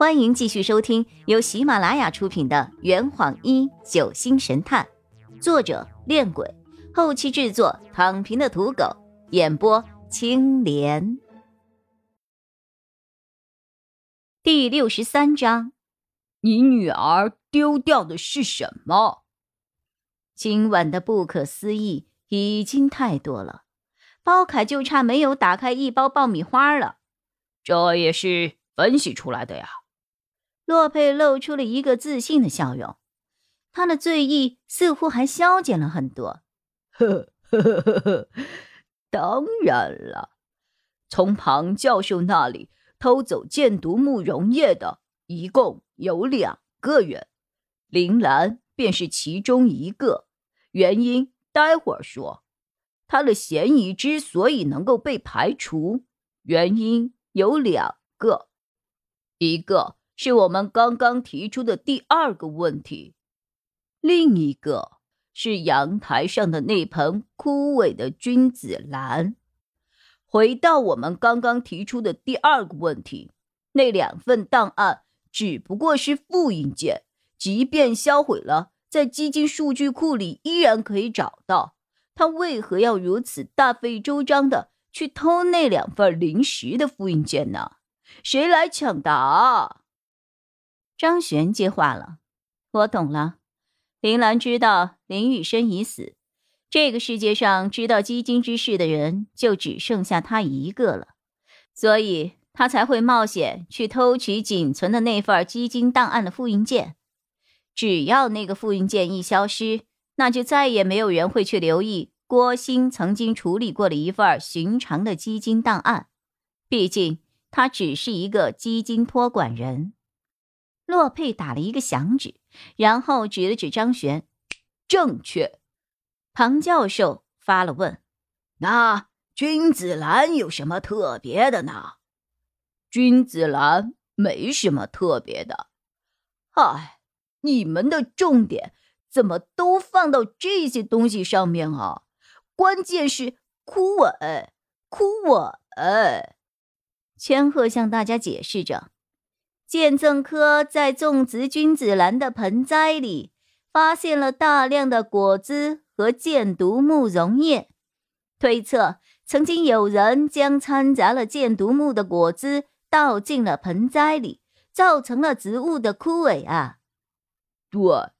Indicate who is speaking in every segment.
Speaker 1: 欢迎继续收听由喜马拉雅出品的《圆谎一九星神探》，作者：恋鬼，后期制作：躺平的土狗，演播：青莲。第六十三章，
Speaker 2: 你女儿丢掉的是什么？
Speaker 1: 今晚的不可思议已经太多了，包凯就差没有打开一包爆米花了。
Speaker 2: 这也是分析出来的呀。
Speaker 1: 洛佩露出了一个自信的笑容，他的醉意似乎还消减了很多。
Speaker 2: 呵呵呵呵呵，当然了，从庞教授那里偷走箭毒木溶液的一共有两个人，林兰便是其中一个。原因待会儿说。他的嫌疑之所以能够被排除，原因有两个，一个。是我们刚刚提出的第二个问题，另一个是阳台上的那盆枯萎的君子兰。回到我们刚刚提出的第二个问题，那两份档案只不过是复印件，即便销毁了，在基金数据库里依然可以找到。他为何要如此大费周章的去偷那两份临时的复印件呢？谁来抢答？
Speaker 1: 张璇接话了：“我懂了，林兰知道林雨生已死，这个世界上知道基金之事的人就只剩下他一个了，所以他才会冒险去偷取仅存的那份基金档案的复印件。只要那个复印件一消失，那就再也没有人会去留意郭鑫曾经处理过的一份寻常的基金档案。毕竟他只是一个基金托管人。”洛佩打了一个响指，然后指了指张璇：“
Speaker 2: 正确。”
Speaker 1: 庞教授发了问：“
Speaker 3: 那君子兰有什么特别的呢？”“
Speaker 2: 君子兰没什么特别的。”“哎，你们的重点怎么都放到这些东西上面啊？关键是枯萎，枯萎。”
Speaker 1: 千鹤向大家解释着。鉴证科在种植君子兰的盆栽里发现了大量的果汁和箭毒木溶液，推测曾经有人将掺杂了箭毒木的果汁倒进了盆栽里，造成了植物的枯萎啊。
Speaker 2: 对，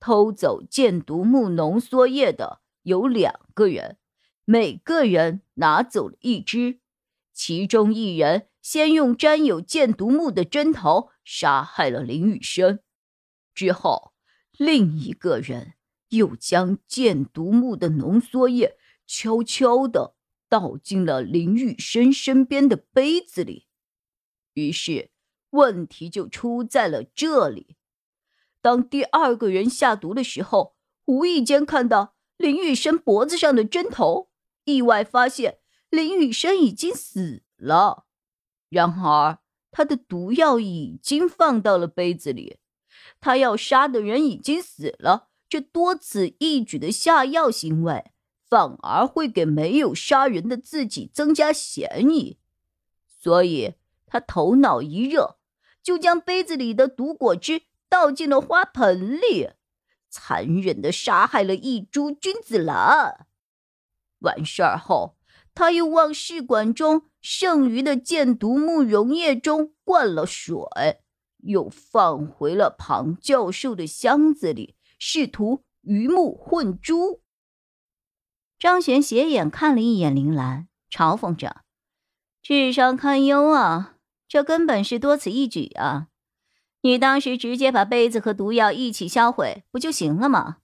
Speaker 2: 偷走箭毒木浓缩液的有两个人，每个人拿走了一支，其中一人。先用沾有箭毒木的针头杀害了林雨生，之后另一个人又将箭毒木的浓缩液悄悄地倒进了林雨生身边的杯子里。于是问题就出在了这里：当第二个人下毒的时候，无意间看到林雨生脖子上的针头，意外发现林雨生已经死了。然而，他的毒药已经放到了杯子里，他要杀的人已经死了。这多此一举的下药行为，反而会给没有杀人的自己增加嫌疑。所以，他头脑一热，就将杯子里的毒果汁倒进了花盆里，残忍的杀害了一株君子兰。完事儿后。他又往试管中剩余的箭毒木溶液中灌了水，又放回了庞教授的箱子里，试图鱼目混珠。
Speaker 1: 张璇斜眼看了一眼林兰，嘲讽着：“智商堪忧啊，这根本是多此一举啊！你当时直接把杯子和毒药一起销毁不就行了吗？”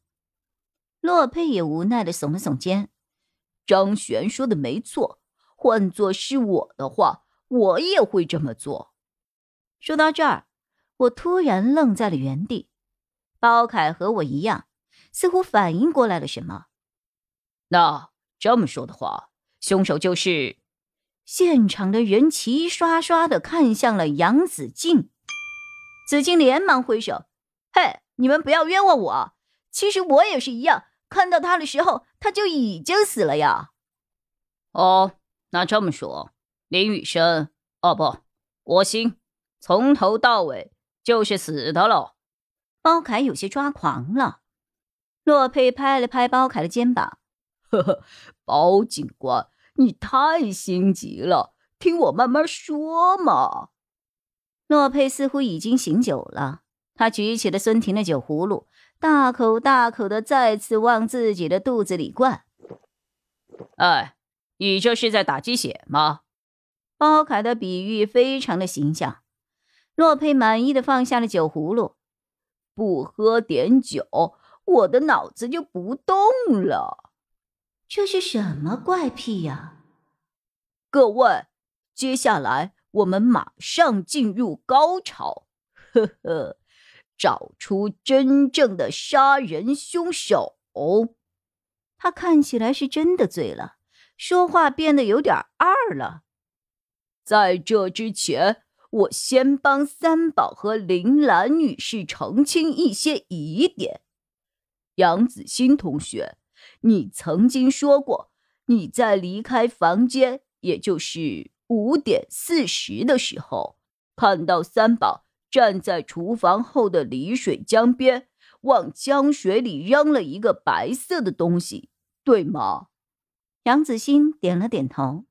Speaker 1: 洛佩也无奈的耸了耸肩。
Speaker 2: 张璇说的没错，换做是我的话，我也会这么做。
Speaker 1: 说到这儿，我突然愣在了原地。包凯和我一样，似乎反应过来了什么。
Speaker 2: 那这么说的话，凶手就是……
Speaker 1: 现场的人齐刷刷的看向了杨子静。子敬连忙挥手：“
Speaker 4: 嘿，你们不要冤枉我，其实我也是一样。”看到他的时候，他就已经死了呀。
Speaker 2: 哦，那这么说，林雨生，哦不，国兴，从头到尾就是死的了。
Speaker 1: 包凯有些抓狂了。洛佩拍了拍包凯的肩膀：“
Speaker 2: 呵呵，包警官，你太心急了，听我慢慢说嘛。”
Speaker 1: 洛佩似乎已经醒酒了，他举起了孙婷的酒葫芦，大口大口的再次往自己的肚子里灌。
Speaker 2: 哎，你这是在打鸡血吗？
Speaker 1: 包凯的比喻非常的形象。洛佩满意的放下了酒葫芦，
Speaker 2: 不喝点酒，我的脑子就不动了。
Speaker 1: 这是什么怪癖呀？
Speaker 2: 各位，接下来我们马上进入高潮。呵呵，找出真正的杀人凶手。
Speaker 1: 他看起来是真的醉了，说话变得有点二了。
Speaker 2: 在这之前。我先帮三宝和林兰女士澄清一些疑点。杨子欣同学，你曾经说过你在离开房间，也就是五点四十的时候，看到三宝站在厨房后的离水江边，往江水里扔了一个白色的东西，对吗？
Speaker 1: 杨子欣点了点头，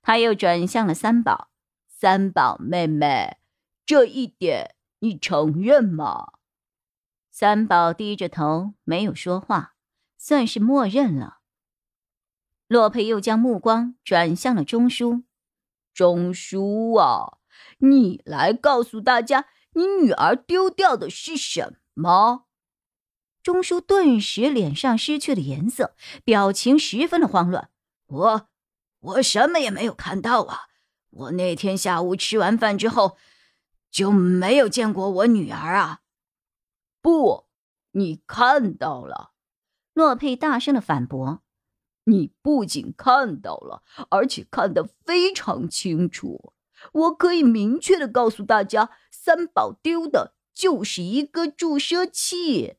Speaker 1: 他又转向了三宝。
Speaker 2: 三宝妹妹，这一点你承认吗？
Speaker 1: 三宝低着头，没有说话，算是默认了。洛佩又将目光转向了钟叔。
Speaker 2: 钟叔啊，你来告诉大家，你女儿丢掉的是什么？
Speaker 1: 钟叔顿时脸上失去了颜色，表情十分的慌乱。
Speaker 3: 我，我什么也没有看到啊。我那天下午吃完饭之后，就没有见过我女儿啊！
Speaker 2: 不，你看到了。
Speaker 1: 洛佩大声的反驳：“
Speaker 2: 你不仅看到了，而且看得非常清楚。我可以明确的告诉大家，三宝丢的就是一个注射器。”